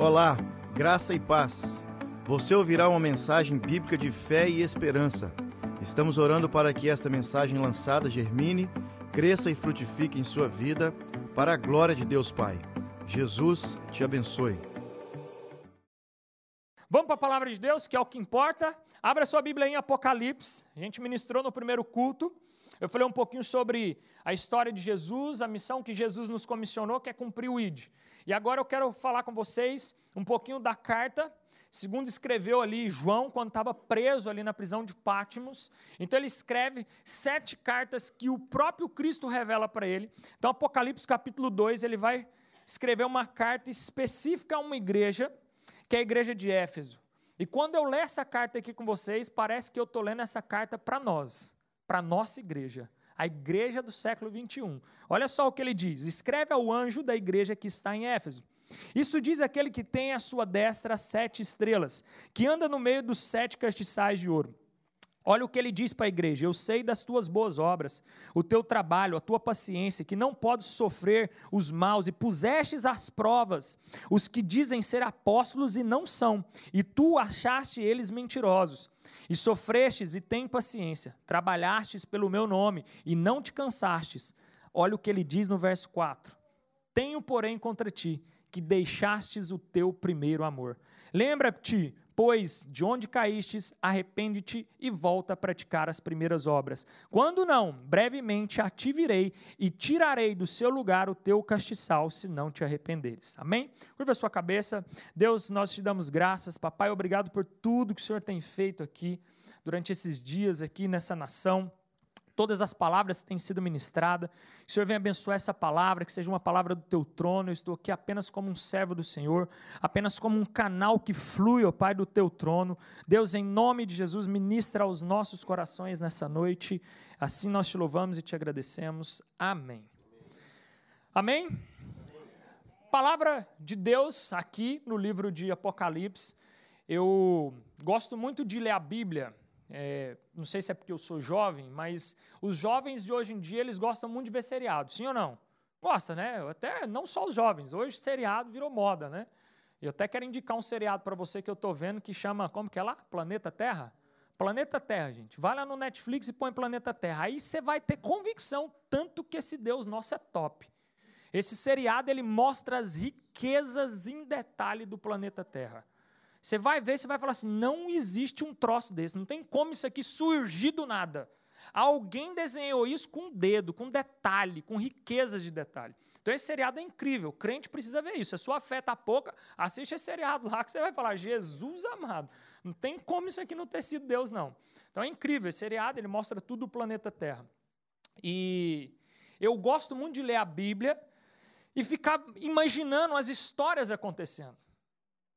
Olá, graça e paz. Você ouvirá uma mensagem bíblica de fé e esperança. Estamos orando para que esta mensagem lançada germine, cresça e frutifique em sua vida, para a glória de Deus Pai. Jesus te abençoe. Vamos para a palavra de Deus, que é o que importa. Abra sua Bíblia em Apocalipse. A gente ministrou no primeiro culto. Eu falei um pouquinho sobre a história de Jesus, a missão que Jesus nos comissionou, que é cumprir o ID. E agora eu quero falar com vocês um pouquinho da carta, segundo escreveu ali João, quando estava preso ali na prisão de Pátimos. Então ele escreve sete cartas que o próprio Cristo revela para ele. Então, Apocalipse capítulo 2, ele vai escrever uma carta específica a uma igreja, que é a igreja de Éfeso. E quando eu ler essa carta aqui com vocês, parece que eu estou lendo essa carta para nós, para a nossa igreja a igreja do século 21. Olha só o que ele diz: escreve ao anjo da igreja que está em Éfeso. Isso diz aquele que tem à sua destra sete estrelas, que anda no meio dos sete castiçais de ouro. Olha o que ele diz para a igreja: Eu sei das tuas boas obras, o teu trabalho, a tua paciência, que não podes sofrer os maus, e pusestes às provas os que dizem ser apóstolos e não são, e tu achaste eles mentirosos. E sofrestes e tem paciência, trabalhastes pelo meu nome e não te cansastes. Olha o que ele diz no verso 4: Tenho, porém, contra ti que deixastes o teu primeiro amor. Lembra-te, pois, de onde caístes, arrepende-te e volta a praticar as primeiras obras. Quando não, brevemente ativirei e tirarei do seu lugar o teu castiçal, se não te arrependeres. Amém? Curva a sua cabeça. Deus, nós te damos graças. Papai, obrigado por tudo que o Senhor tem feito aqui, durante esses dias aqui nessa nação todas as palavras que têm sido ministradas. Que o Senhor venha abençoar essa palavra, que seja uma palavra do teu trono. Eu estou aqui apenas como um servo do Senhor, apenas como um canal que flui, ó Pai, do teu trono. Deus, em nome de Jesus, ministra aos nossos corações nessa noite. Assim nós te louvamos e te agradecemos. Amém. Amém? Palavra de Deus aqui no livro de Apocalipse. Eu gosto muito de ler a Bíblia é, não sei se é porque eu sou jovem, mas os jovens de hoje em dia eles gostam muito de ver seriado, sim ou não? Gosta, né? Até não só os jovens. Hoje seriado virou moda, né? Eu até quero indicar um seriado para você que eu estou vendo que chama, como que é lá? Planeta Terra? Planeta Terra, gente. Vai lá no Netflix e põe Planeta Terra. Aí você vai ter convicção tanto que esse Deus nosso é top. Esse seriado ele mostra as riquezas em detalhe do planeta Terra. Você vai ver, você vai falar assim: não existe um troço desse, não tem como isso aqui surgir do nada. Alguém desenhou isso com dedo, com detalhe, com riqueza de detalhe. Então esse seriado é incrível, o crente precisa ver isso. Se a sua fé está pouca, assiste esse seriado lá que você vai falar: Jesus amado, não tem como isso aqui não ter sido Deus, não. Então é incrível, esse seriado ele mostra tudo o planeta Terra. E eu gosto muito de ler a Bíblia e ficar imaginando as histórias acontecendo.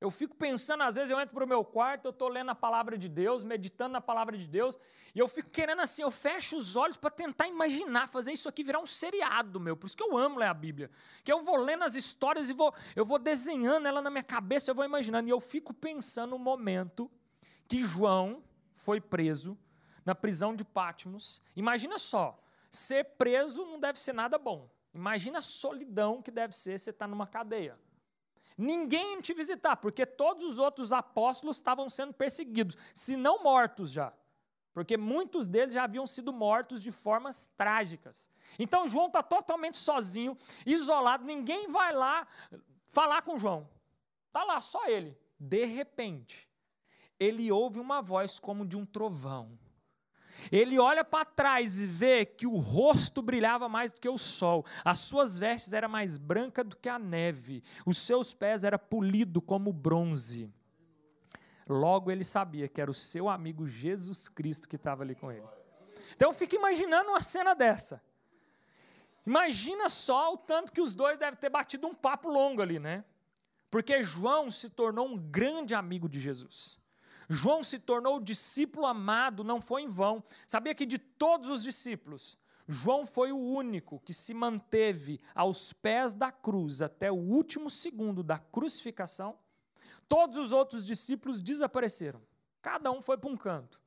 Eu fico pensando, às vezes eu entro para o meu quarto, eu estou lendo a palavra de Deus, meditando na palavra de Deus, e eu fico querendo assim, eu fecho os olhos para tentar imaginar, fazer isso aqui virar um seriado, meu. Por isso que eu amo ler a Bíblia. Que eu vou lendo as histórias e vou, eu vou desenhando ela na minha cabeça, eu vou imaginando. E eu fico pensando no momento que João foi preso na prisão de Pátimos. Imagina só, ser preso não deve ser nada bom. Imagina a solidão que deve ser você estar tá numa cadeia. Ninguém te visitar, porque todos os outros apóstolos estavam sendo perseguidos, se não mortos já. Porque muitos deles já haviam sido mortos de formas trágicas. Então João está totalmente sozinho, isolado, ninguém vai lá falar com João. Está lá, só ele. De repente, ele ouve uma voz como de um trovão. Ele olha para trás e vê que o rosto brilhava mais do que o sol, as suas vestes eram mais brancas do que a neve, os seus pés eram polidos como bronze. Logo ele sabia que era o seu amigo Jesus Cristo que estava ali com ele. Então fico imaginando uma cena dessa. Imagina só o tanto que os dois devem ter batido um papo longo ali, né? Porque João se tornou um grande amigo de Jesus. João se tornou discípulo amado, não foi em vão. Sabia que de todos os discípulos, João foi o único que se manteve aos pés da cruz até o último segundo da crucificação. Todos os outros discípulos desapareceram. Cada um foi para um canto.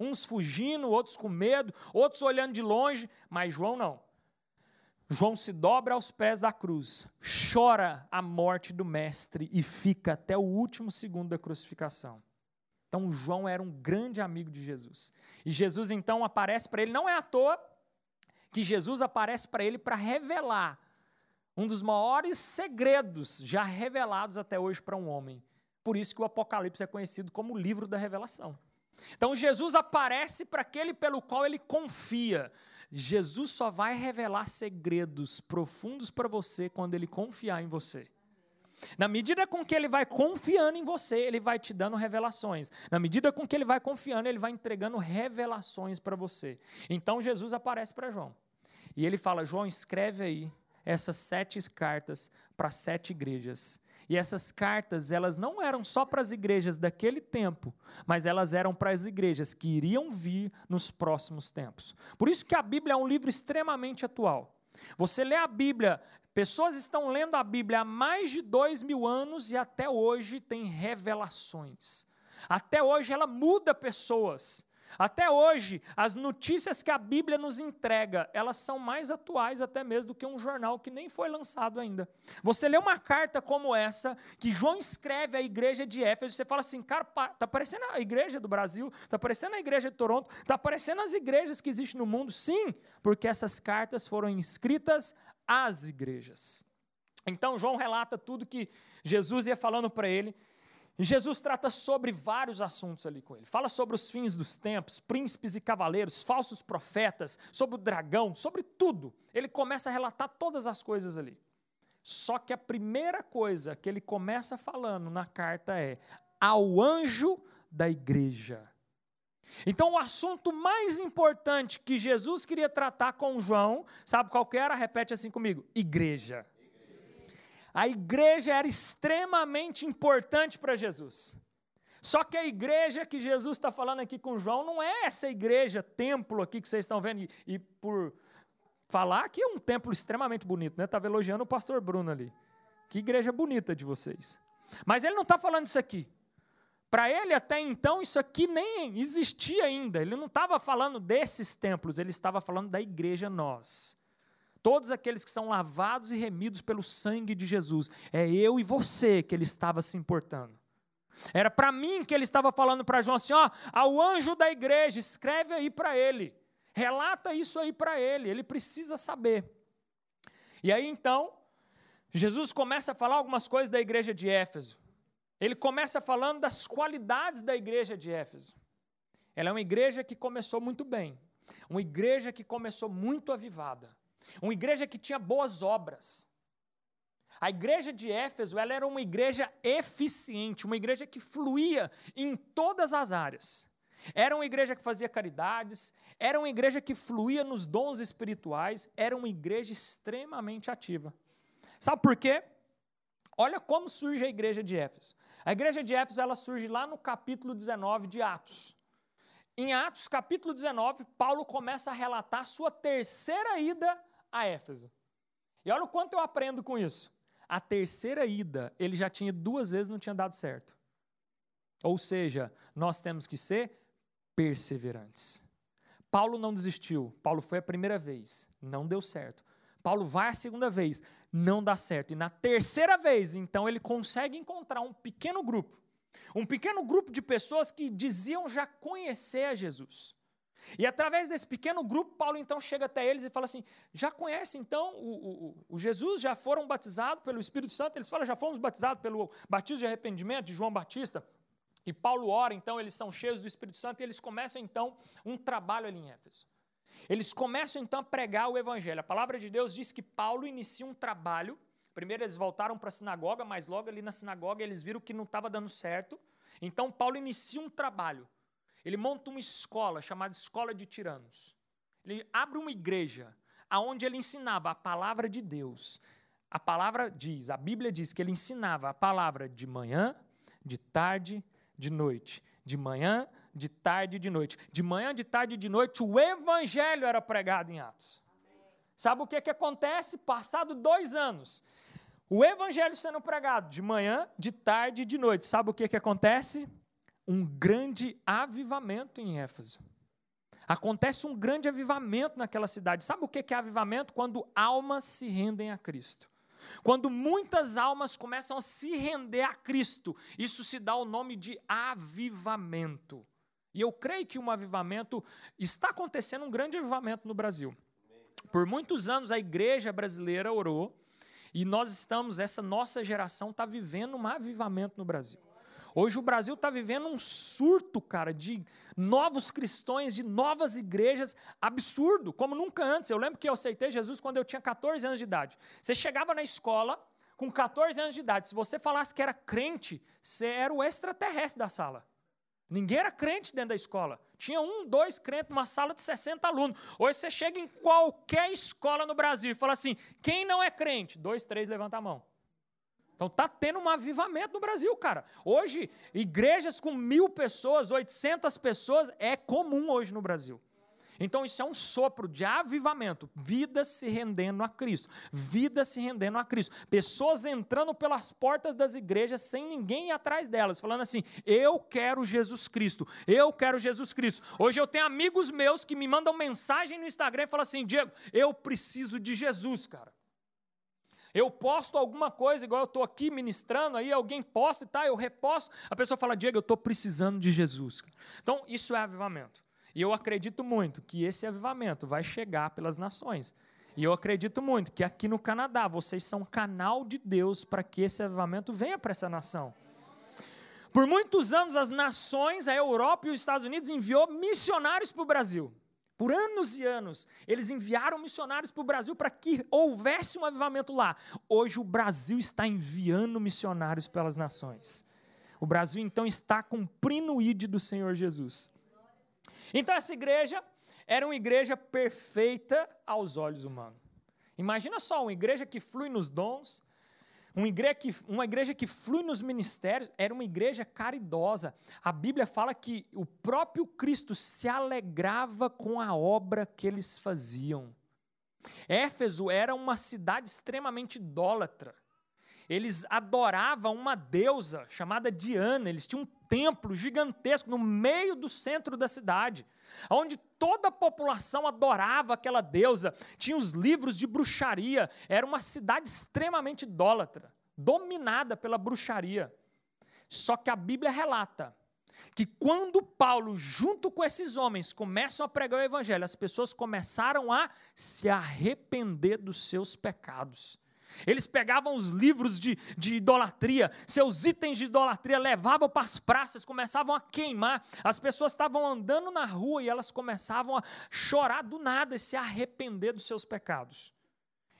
Uns fugindo, outros com medo, outros olhando de longe, mas João não. João se dobra aos pés da cruz, chora a morte do Mestre e fica até o último segundo da crucificação. Então, João era um grande amigo de Jesus. E Jesus então aparece para ele, não é à toa que Jesus aparece para ele para revelar um dos maiores segredos já revelados até hoje para um homem. Por isso que o Apocalipse é conhecido como o livro da revelação. Então Jesus aparece para aquele pelo qual ele confia. Jesus só vai revelar segredos profundos para você quando ele confiar em você. Na medida com que ele vai confiando em você, ele vai te dando revelações. Na medida com que ele vai confiando, ele vai entregando revelações para você. Então Jesus aparece para João. E ele fala: João, escreve aí essas sete cartas para sete igrejas. E essas cartas, elas não eram só para as igrejas daquele tempo, mas elas eram para as igrejas que iriam vir nos próximos tempos. Por isso que a Bíblia é um livro extremamente atual. Você lê a Bíblia, pessoas estão lendo a Bíblia há mais de dois mil anos e até hoje tem revelações. Até hoje ela muda pessoas. Até hoje, as notícias que a Bíblia nos entrega, elas são mais atuais até mesmo do que um jornal que nem foi lançado ainda. Você lê uma carta como essa, que João escreve à igreja de Éfeso, você fala assim, cara, está parecendo a igreja do Brasil, está parecendo a igreja de Toronto, está parecendo as igrejas que existem no mundo. Sim, porque essas cartas foram escritas às igrejas. Então, João relata tudo que Jesus ia falando para ele, e Jesus trata sobre vários assuntos ali com ele. Fala sobre os fins dos tempos, príncipes e cavaleiros, falsos profetas, sobre o dragão, sobre tudo. Ele começa a relatar todas as coisas ali. Só que a primeira coisa que ele começa falando na carta é ao anjo da igreja. Então, o assunto mais importante que Jesus queria tratar com João, sabe qual que era? Repete assim comigo: igreja. A igreja era extremamente importante para Jesus. Só que a igreja que Jesus está falando aqui com João não é essa igreja, templo aqui que vocês estão vendo, e, e por falar que é um templo extremamente bonito, né? Estava elogiando o pastor Bruno ali. Que igreja bonita de vocês. Mas ele não está falando isso aqui. Para ele, até então, isso aqui nem existia ainda. Ele não estava falando desses templos, ele estava falando da igreja nós. Todos aqueles que são lavados e remidos pelo sangue de Jesus. É eu e você que ele estava se importando. Era para mim que ele estava falando para João assim: ó, ao anjo da igreja, escreve aí para ele. Relata isso aí para ele, ele precisa saber. E aí então, Jesus começa a falar algumas coisas da igreja de Éfeso. Ele começa falando das qualidades da igreja de Éfeso. Ela é uma igreja que começou muito bem, uma igreja que começou muito avivada. Uma igreja que tinha boas obras. A igreja de Éfeso ela era uma igreja eficiente, uma igreja que fluía em todas as áreas. Era uma igreja que fazia caridades, era uma igreja que fluía nos dons espirituais, era uma igreja extremamente ativa. Sabe por quê? Olha como surge a igreja de Éfeso. A igreja de Éfeso ela surge lá no capítulo 19 de Atos. Em Atos, capítulo 19, Paulo começa a relatar sua terceira ida a Éfeso. E olha o quanto eu aprendo com isso. A terceira ida, ele já tinha duas vezes não tinha dado certo. Ou seja, nós temos que ser perseverantes. Paulo não desistiu. Paulo foi a primeira vez, não deu certo. Paulo vai a segunda vez, não dá certo. E na terceira vez, então, ele consegue encontrar um pequeno grupo. Um pequeno grupo de pessoas que diziam já conhecer a Jesus. E através desse pequeno grupo, Paulo então chega até eles e fala assim: já conhece então o, o, o, Jesus, já foram batizados pelo Espírito Santo? Eles falam: já fomos batizados pelo batismo de arrependimento de João Batista. E Paulo ora, então, eles são cheios do Espírito Santo e eles começam então um trabalho ali em Éfeso. Eles começam então a pregar o Evangelho. A palavra de Deus diz que Paulo inicia um trabalho. Primeiro eles voltaram para a sinagoga, mas logo ali na sinagoga eles viram que não estava dando certo. Então Paulo inicia um trabalho ele monta uma escola chamada Escola de Tiranos. Ele abre uma igreja aonde ele ensinava a palavra de Deus. A palavra diz, a Bíblia diz que ele ensinava a palavra de manhã, de tarde, de noite. De manhã, de tarde de noite. De manhã, de tarde de noite, o evangelho era pregado em Atos. Sabe o que, que acontece? Passado dois anos, o evangelho sendo pregado de manhã, de tarde e de noite. Sabe o que, que acontece? Um grande avivamento em Éfeso. Acontece um grande avivamento naquela cidade. Sabe o que é avivamento? Quando almas se rendem a Cristo. Quando muitas almas começam a se render a Cristo, isso se dá o nome de avivamento. E eu creio que um avivamento está acontecendo um grande avivamento no Brasil. Por muitos anos a igreja brasileira orou e nós estamos, essa nossa geração está vivendo um avivamento no Brasil. Hoje o Brasil está vivendo um surto, cara, de novos cristãos, de novas igrejas, absurdo, como nunca antes. Eu lembro que eu aceitei Jesus quando eu tinha 14 anos de idade. Você chegava na escola com 14 anos de idade, se você falasse que era crente, você era o extraterrestre da sala. Ninguém era crente dentro da escola. Tinha um, dois crentes numa sala de 60 alunos. Hoje você chega em qualquer escola no Brasil e fala assim: quem não é crente? Dois, três, levanta a mão. Então está tendo um avivamento no Brasil, cara. Hoje, igrejas com mil pessoas, 800 pessoas, é comum hoje no Brasil. Então, isso é um sopro de avivamento. Vidas se rendendo a Cristo. Vidas se rendendo a Cristo. Pessoas entrando pelas portas das igrejas sem ninguém ir atrás delas, falando assim: Eu quero Jesus Cristo. Eu quero Jesus Cristo. Hoje eu tenho amigos meus que me mandam mensagem no Instagram e falam assim: Diego, eu preciso de Jesus, cara. Eu posto alguma coisa, igual eu estou aqui ministrando, aí alguém posta e tá, eu reposto, a pessoa fala, Diego, eu estou precisando de Jesus. Então, isso é avivamento. E eu acredito muito que esse avivamento vai chegar pelas nações. E eu acredito muito que aqui no Canadá vocês são canal de Deus para que esse avivamento venha para essa nação. Por muitos anos, as nações, a Europa e os Estados Unidos enviou missionários para o Brasil. Por anos e anos, eles enviaram missionários para o Brasil para que houvesse um avivamento lá. Hoje o Brasil está enviando missionários pelas nações. O Brasil então está cumprindo o ide do Senhor Jesus. Então essa igreja era uma igreja perfeita aos olhos humanos. Imagina só, uma igreja que flui nos dons, uma igreja, que, uma igreja que flui nos ministérios era uma igreja caridosa. A Bíblia fala que o próprio Cristo se alegrava com a obra que eles faziam. Éfeso era uma cidade extremamente idólatra. Eles adoravam uma deusa chamada Diana. Eles tinham um templo gigantesco no meio do centro da cidade, onde toda a população adorava aquela deusa. Tinha os livros de bruxaria. Era uma cidade extremamente idólatra, dominada pela bruxaria. Só que a Bíblia relata que quando Paulo, junto com esses homens, começam a pregar o evangelho, as pessoas começaram a se arrepender dos seus pecados. Eles pegavam os livros de, de idolatria, seus itens de idolatria, levavam para as praças, começavam a queimar. As pessoas estavam andando na rua e elas começavam a chorar do nada e se arrepender dos seus pecados.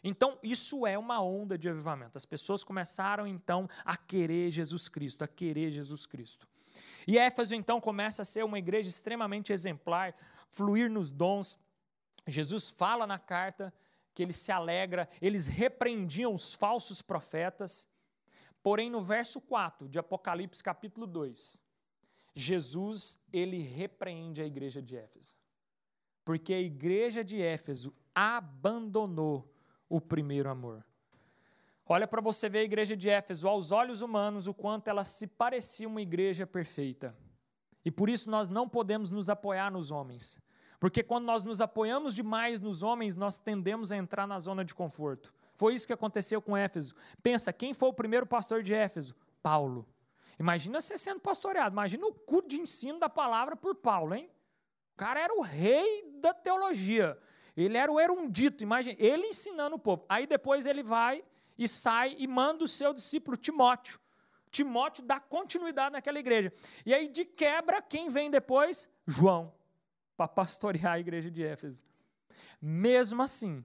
Então, isso é uma onda de avivamento. As pessoas começaram então a querer Jesus Cristo, a querer Jesus Cristo. E Éfeso então começa a ser uma igreja extremamente exemplar, fluir nos dons. Jesus fala na carta que ele se alegra, eles repreendiam os falsos profetas. Porém, no verso 4 de Apocalipse capítulo 2, Jesus, ele repreende a igreja de Éfeso. Porque a igreja de Éfeso abandonou o primeiro amor. Olha para você ver a igreja de Éfeso, aos olhos humanos, o quanto ela se parecia uma igreja perfeita. E por isso nós não podemos nos apoiar nos homens. Porque quando nós nos apoiamos demais nos homens, nós tendemos a entrar na zona de conforto. Foi isso que aconteceu com Éfeso. Pensa, quem foi o primeiro pastor de Éfeso? Paulo. Imagina você sendo pastoreado, imagina o cu de ensino da palavra por Paulo, hein? O cara era o rei da teologia. Ele era o erudito, imagina, ele ensinando o povo. Aí depois ele vai e sai e manda o seu discípulo Timóteo. Timóteo dá continuidade naquela igreja. E aí, de quebra, quem vem depois? João para pastorear a igreja de Éfeso. Mesmo assim,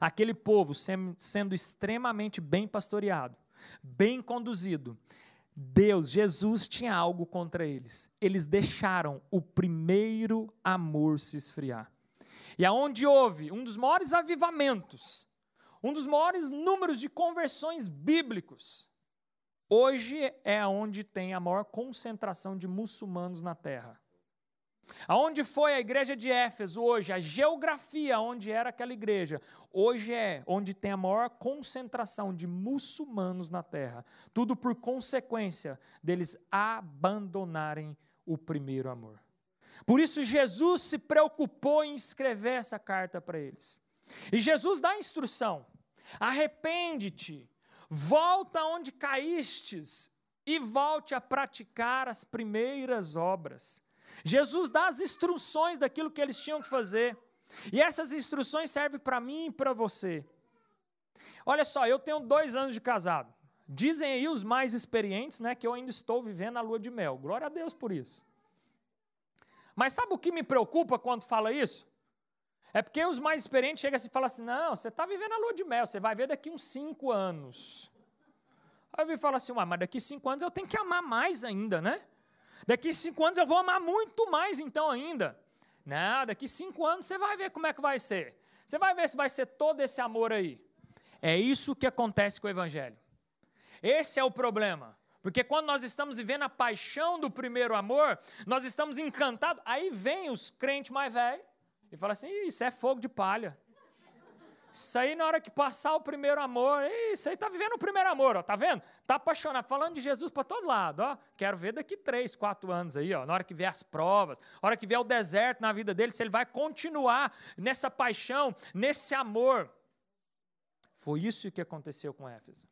aquele povo sendo extremamente bem pastoreado, bem conduzido, Deus, Jesus tinha algo contra eles. Eles deixaram o primeiro amor se esfriar. E aonde houve um dos maiores avivamentos, um dos maiores números de conversões bíblicos, hoje é onde tem a maior concentração de muçulmanos na terra. Aonde foi a igreja de Éfeso hoje, a geografia onde era aquela igreja, hoje é onde tem a maior concentração de muçulmanos na terra. Tudo por consequência deles abandonarem o primeiro amor. Por isso, Jesus se preocupou em escrever essa carta para eles. E Jesus dá a instrução: arrepende-te, volta onde caístes e volte a praticar as primeiras obras. Jesus dá as instruções daquilo que eles tinham que fazer. E essas instruções servem para mim e para você. Olha só, eu tenho dois anos de casado. Dizem aí os mais experientes, né, que eu ainda estou vivendo a lua de mel. Glória a Deus por isso. Mas sabe o que me preocupa quando fala isso? É porque os mais experientes chegam assim e falam assim: não, você está vivendo a lua de mel, você vai ver daqui uns cinco anos. Aí eu vi falar assim: mas daqui cinco anos eu tenho que amar mais ainda, né? Daqui cinco anos eu vou amar muito mais então ainda. Não, daqui cinco anos você vai ver como é que vai ser. Você vai ver se vai ser todo esse amor aí. É isso que acontece com o Evangelho. Esse é o problema. Porque quando nós estamos vivendo a paixão do primeiro amor, nós estamos encantados. Aí vem os crentes mais velhos e falam assim: Isso é fogo de palha. Isso aí, na hora que passar o primeiro amor, isso aí está vivendo o primeiro amor, ó, tá vendo? Está apaixonado, falando de Jesus para todo lado, ó. Quero ver daqui três, quatro anos aí, ó, na hora que vier as provas, na hora que vier o deserto na vida dele, se ele vai continuar nessa paixão, nesse amor. Foi isso que aconteceu com Éfeso.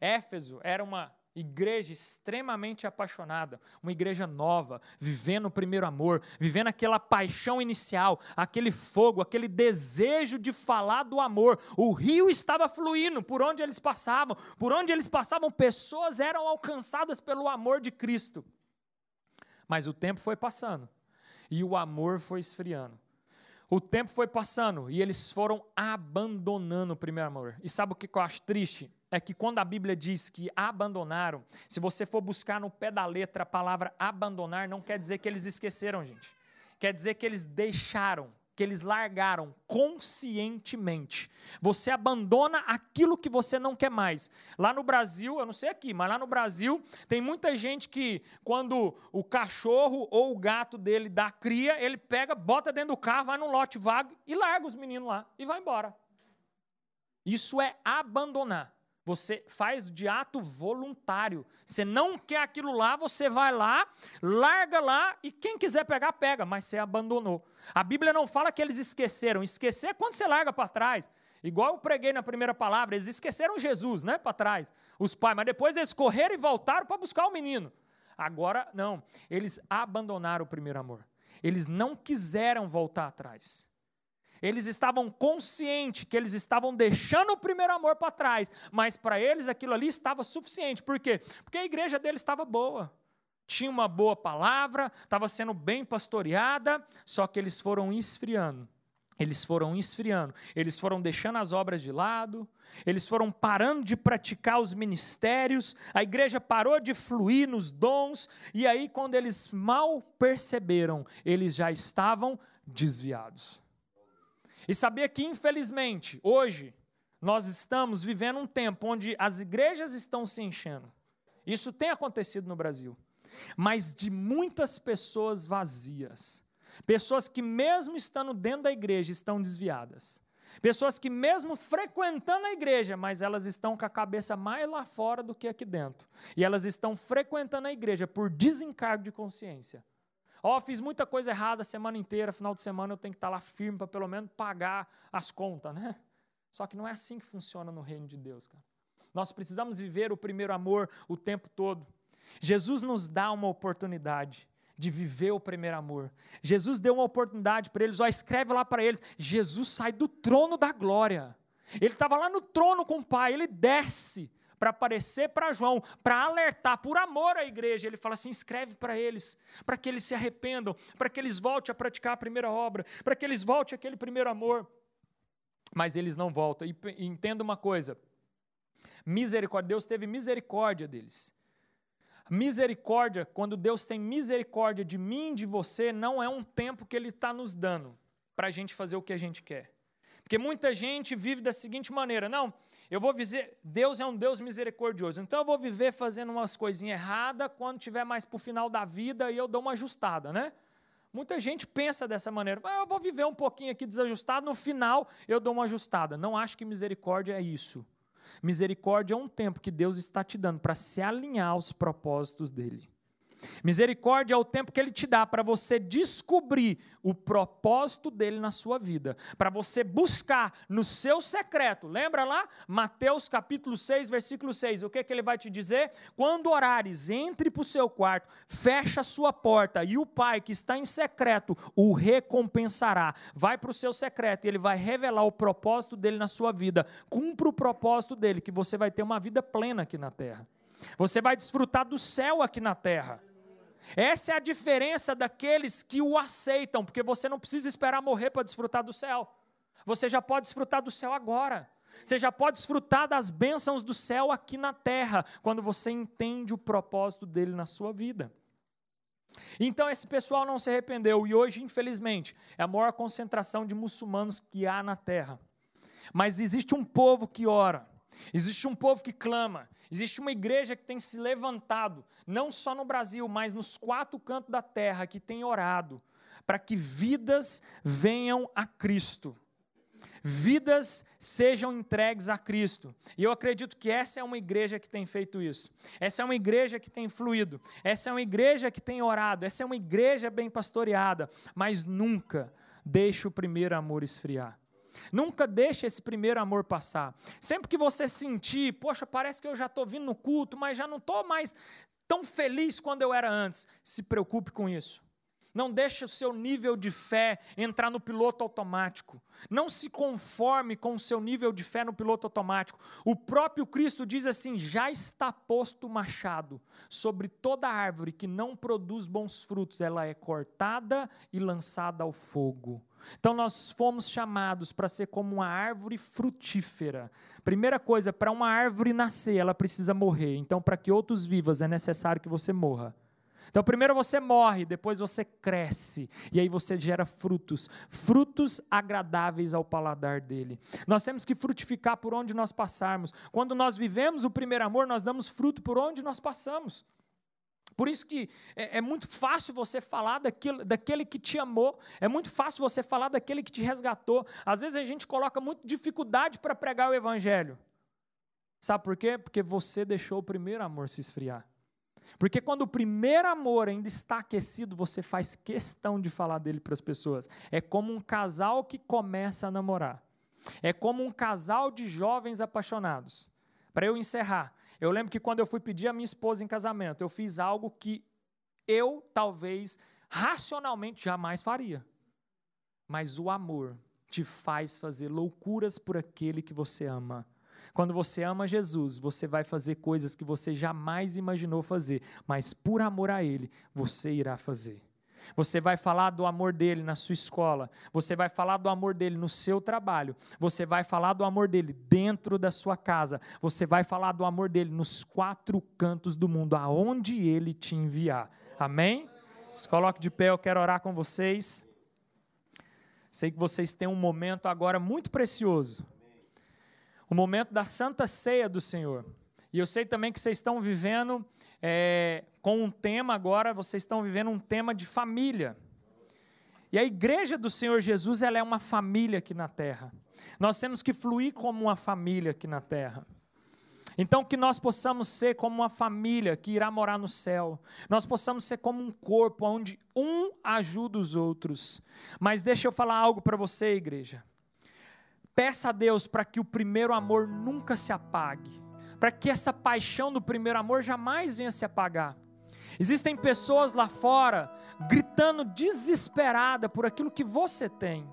Éfeso era uma igreja extremamente apaixonada, uma igreja nova, vivendo o primeiro amor, vivendo aquela paixão inicial, aquele fogo, aquele desejo de falar do amor. O rio estava fluindo por onde eles passavam, por onde eles passavam, pessoas eram alcançadas pelo amor de Cristo. Mas o tempo foi passando e o amor foi esfriando. O tempo foi passando e eles foram abandonando o primeiro amor. E sabe o que eu acho triste? É que quando a Bíblia diz que abandonaram, se você for buscar no pé da letra a palavra abandonar, não quer dizer que eles esqueceram, gente. Quer dizer que eles deixaram, que eles largaram conscientemente. Você abandona aquilo que você não quer mais. Lá no Brasil, eu não sei aqui, mas lá no Brasil tem muita gente que quando o cachorro ou o gato dele dá cria, ele pega, bota dentro do carro, vai num lote vago e larga os meninos lá e vai embora. Isso é abandonar. Você faz de ato voluntário. Você não quer aquilo lá, você vai lá, larga lá e quem quiser pegar, pega, mas você abandonou. A Bíblia não fala que eles esqueceram. Esquecer é quando você larga para trás. Igual eu preguei na primeira palavra, eles esqueceram Jesus, né, para trás, os pais, mas depois eles correram e voltaram para buscar o menino. Agora, não, eles abandonaram o primeiro amor. Eles não quiseram voltar atrás. Eles estavam conscientes que eles estavam deixando o primeiro amor para trás, mas para eles aquilo ali estava suficiente. Por quê? Porque a igreja deles estava boa. Tinha uma boa palavra, estava sendo bem pastoreada, só que eles foram esfriando. Eles foram esfriando, eles foram deixando as obras de lado, eles foram parando de praticar os ministérios, a igreja parou de fluir nos dons, e aí, quando eles mal perceberam, eles já estavam desviados. E sabia que, infelizmente, hoje, nós estamos vivendo um tempo onde as igrejas estão se enchendo. Isso tem acontecido no Brasil. Mas de muitas pessoas vazias. Pessoas que, mesmo estando dentro da igreja, estão desviadas. Pessoas que, mesmo frequentando a igreja, mas elas estão com a cabeça mais lá fora do que aqui dentro. E elas estão frequentando a igreja por desencargo de consciência. Ó, oh, fiz muita coisa errada a semana inteira, final de semana eu tenho que estar lá firme para pelo menos pagar as contas, né? Só que não é assim que funciona no reino de Deus, cara. Nós precisamos viver o primeiro amor o tempo todo. Jesus nos dá uma oportunidade de viver o primeiro amor. Jesus deu uma oportunidade para eles, ó, escreve lá para eles. Jesus sai do trono da glória. Ele estava lá no trono com o Pai, ele desce para aparecer para João, para alertar por amor à igreja. Ele fala assim: escreve para eles, para que eles se arrependam, para que eles voltem a praticar a primeira obra, para que eles voltem aquele primeiro amor. Mas eles não voltam. E, entenda uma coisa: misericórdia, Deus teve misericórdia deles. Misericórdia, quando Deus tem misericórdia de mim, de você, não é um tempo que Ele está nos dando para a gente fazer o que a gente quer. Porque muita gente vive da seguinte maneira: não, eu vou dizer, Deus é um Deus misericordioso, então eu vou viver fazendo umas coisinhas erradas, quando tiver mais para o final da vida, e eu dou uma ajustada, né? Muita gente pensa dessa maneira, ah, eu vou viver um pouquinho aqui desajustado, no final eu dou uma ajustada. Não acho que misericórdia é isso. Misericórdia é um tempo que Deus está te dando para se alinhar aos propósitos dele. Misericórdia é o tempo que ele te dá para você descobrir o propósito dele na sua vida, para você buscar no seu secreto. Lembra lá? Mateus capítulo 6, versículo 6. O que que ele vai te dizer? Quando orares, entre para o seu quarto, fecha a sua porta e o Pai que está em secreto o recompensará. Vai para o seu secreto e ele vai revelar o propósito dele na sua vida. Cumpra o propósito dele que você vai ter uma vida plena aqui na terra. Você vai desfrutar do céu aqui na terra. Essa é a diferença daqueles que o aceitam, porque você não precisa esperar morrer para desfrutar do céu. Você já pode desfrutar do céu agora. Você já pode desfrutar das bênçãos do céu aqui na terra, quando você entende o propósito dele na sua vida. Então esse pessoal não se arrependeu e hoje, infelizmente, é a maior concentração de muçulmanos que há na terra. Mas existe um povo que ora, existe um povo que clama, Existe uma igreja que tem se levantado, não só no Brasil, mas nos quatro cantos da terra, que tem orado para que vidas venham a Cristo. Vidas sejam entregues a Cristo. E eu acredito que essa é uma igreja que tem feito isso. Essa é uma igreja que tem fluído. Essa é uma igreja que tem orado. Essa é uma igreja bem pastoreada. Mas nunca deixe o primeiro amor esfriar. Nunca deixe esse primeiro amor passar. Sempre que você sentir, poxa, parece que eu já estou vindo no culto, mas já não estou mais tão feliz quando eu era antes, se preocupe com isso. Não deixe o seu nível de fé entrar no piloto automático. Não se conforme com o seu nível de fé no piloto automático. O próprio Cristo diz assim: já está posto o machado sobre toda árvore que não produz bons frutos, ela é cortada e lançada ao fogo. Então nós fomos chamados para ser como uma árvore frutífera. Primeira coisa, para uma árvore nascer, ela precisa morrer. Então, para que outros vivas, é necessário que você morra. Então, primeiro você morre, depois você cresce, e aí você gera frutos, frutos agradáveis ao paladar dele. Nós temos que frutificar por onde nós passarmos. Quando nós vivemos o primeiro amor, nós damos fruto por onde nós passamos. Por isso que é, é, muito fácil você falar daquilo, daquele que te amou, é muito fácil você falar daquele que te resgatou. Às vezes a gente coloca muita dificuldade para pregar o evangelho. Sabe por quê? Porque você deixou o primeiro amor se esfriar. Porque quando o primeiro amor ainda está aquecido, você faz questão de falar dele para as pessoas. É como um casal que começa a namorar. É como um casal de jovens apaixonados. Para eu encerrar, eu lembro que quando eu fui pedir a minha esposa em casamento, eu fiz algo que eu talvez racionalmente jamais faria. Mas o amor te faz fazer loucuras por aquele que você ama. Quando você ama Jesus, você vai fazer coisas que você jamais imaginou fazer, mas por amor a Ele, você irá fazer. Você vai falar do amor dele na sua escola, você vai falar do amor dele no seu trabalho, você vai falar do amor dele dentro da sua casa, você vai falar do amor dele nos quatro cantos do mundo, aonde ele te enviar. Amém? Se coloque de pé, eu quero orar com vocês. Sei que vocês têm um momento agora muito precioso. O momento da santa ceia do Senhor. E eu sei também que vocês estão vivendo é, com um tema agora, vocês estão vivendo um tema de família. E a igreja do Senhor Jesus, ela é uma família aqui na terra. Nós temos que fluir como uma família aqui na terra. Então, que nós possamos ser como uma família que irá morar no céu. Nós possamos ser como um corpo onde um ajuda os outros. Mas deixa eu falar algo para você, igreja. Peça a Deus para que o primeiro amor nunca se apague para que essa paixão do primeiro amor jamais venha se apagar. Existem pessoas lá fora gritando desesperada por aquilo que você tem.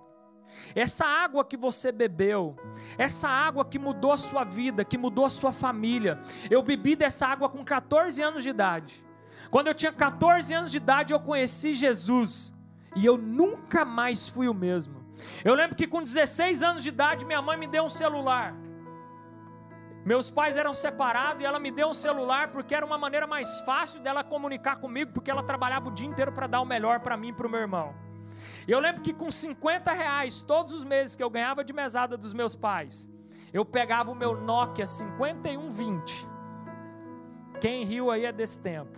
Essa água que você bebeu, essa água que mudou a sua vida, que mudou a sua família. Eu bebi dessa água com 14 anos de idade. Quando eu tinha 14 anos de idade, eu conheci Jesus e eu nunca mais fui o mesmo. Eu lembro que com 16 anos de idade, minha mãe me deu um celular. Meus pais eram separados e ela me deu um celular porque era uma maneira mais fácil dela comunicar comigo, porque ela trabalhava o dia inteiro para dar o melhor para mim e para o meu irmão. Eu lembro que com 50 reais todos os meses que eu ganhava de mesada dos meus pais, eu pegava o meu Nokia 5120. Quem riu aí é desse tempo.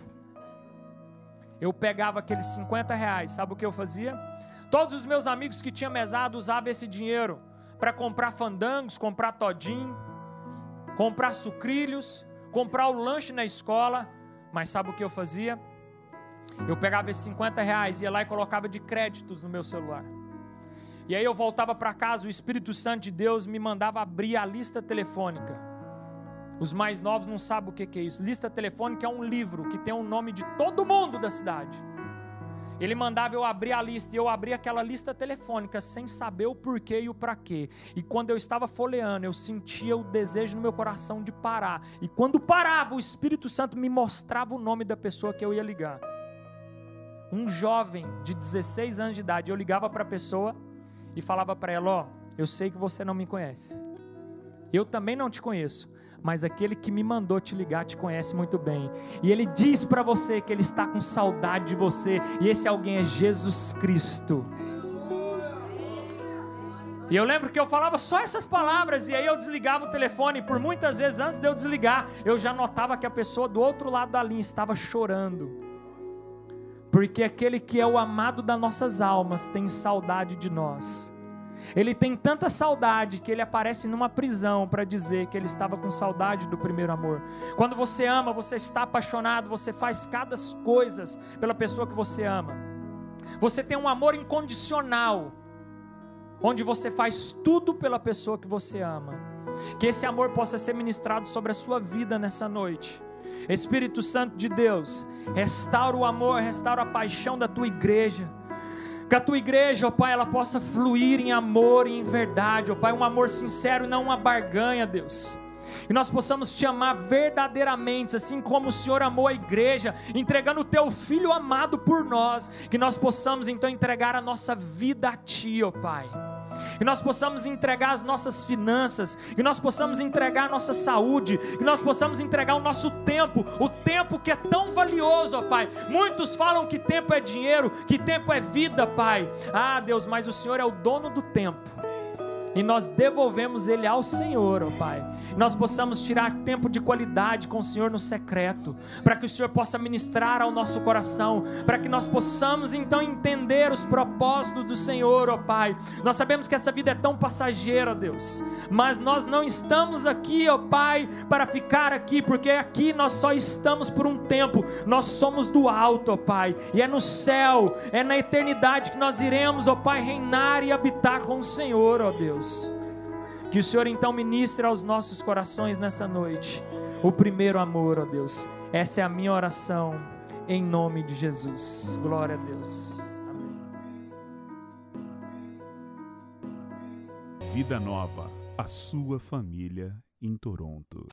Eu pegava aqueles 50 reais, sabe o que eu fazia? Todos os meus amigos que tinham mesada usavam esse dinheiro para comprar fandangos, comprar todinho comprar sucrilhos, comprar o lanche na escola, mas sabe o que eu fazia? Eu pegava esses 50 reais, ia lá e colocava de créditos no meu celular. E aí eu voltava para casa, o Espírito Santo de Deus me mandava abrir a lista telefônica. Os mais novos não sabem o que é isso. Lista telefônica é um livro que tem o nome de todo mundo da cidade. Ele mandava eu abrir a lista e eu abria aquela lista telefônica sem saber o porquê e o para quê. E quando eu estava folheando, eu sentia o desejo no meu coração de parar. E quando parava, o Espírito Santo me mostrava o nome da pessoa que eu ia ligar. Um jovem de 16 anos de idade, eu ligava para a pessoa e falava para ela: Ó, oh, eu sei que você não me conhece. Eu também não te conheço, mas aquele que me mandou te ligar te conhece muito bem. E ele diz para você que ele está com saudade de você, e esse alguém é Jesus Cristo. E eu lembro que eu falava só essas palavras e aí eu desligava o telefone. Por muitas vezes antes de eu desligar, eu já notava que a pessoa do outro lado da linha estava chorando. Porque aquele que é o amado das nossas almas tem saudade de nós. Ele tem tanta saudade que ele aparece numa prisão para dizer que ele estava com saudade do primeiro amor. Quando você ama, você está apaixonado, você faz cada coisas pela pessoa que você ama. Você tem um amor incondicional, onde você faz tudo pela pessoa que você ama. Que esse amor possa ser ministrado sobre a sua vida nessa noite. Espírito Santo de Deus, restaura o amor, restaura a paixão da tua igreja. Que a tua igreja, ó Pai, ela possa fluir em amor e em verdade, ó Pai, um amor sincero e não uma barganha, Deus. E nós possamos te amar verdadeiramente, assim como o Senhor amou a igreja, entregando o teu filho amado por nós, que nós possamos então entregar a nossa vida a ti, ó Pai que nós possamos entregar as nossas finanças, que nós possamos entregar a nossa saúde, que nós possamos entregar o nosso tempo, o tempo que é tão valioso, ó Pai. Muitos falam que tempo é dinheiro, que tempo é vida, Pai. Ah, Deus, mas o Senhor é o dono do tempo e nós devolvemos ele ao Senhor, ó Pai. Nós possamos tirar tempo de qualidade com o Senhor no secreto, para que o Senhor possa ministrar ao nosso coração, para que nós possamos então entender os propósitos do Senhor, ó Pai. Nós sabemos que essa vida é tão passageira, Deus, mas nós não estamos aqui, ó Pai, para ficar aqui, porque aqui nós só estamos por um tempo. Nós somos do alto, ó Pai, e é no céu, é na eternidade que nós iremos, ó Pai, reinar e habitar com o Senhor, ó Deus. Deus. Que o Senhor então ministre aos nossos corações nessa noite o primeiro amor, ó Deus. Essa é a minha oração em nome de Jesus. Glória a Deus. Amém. Vida Nova, a sua família em Toronto.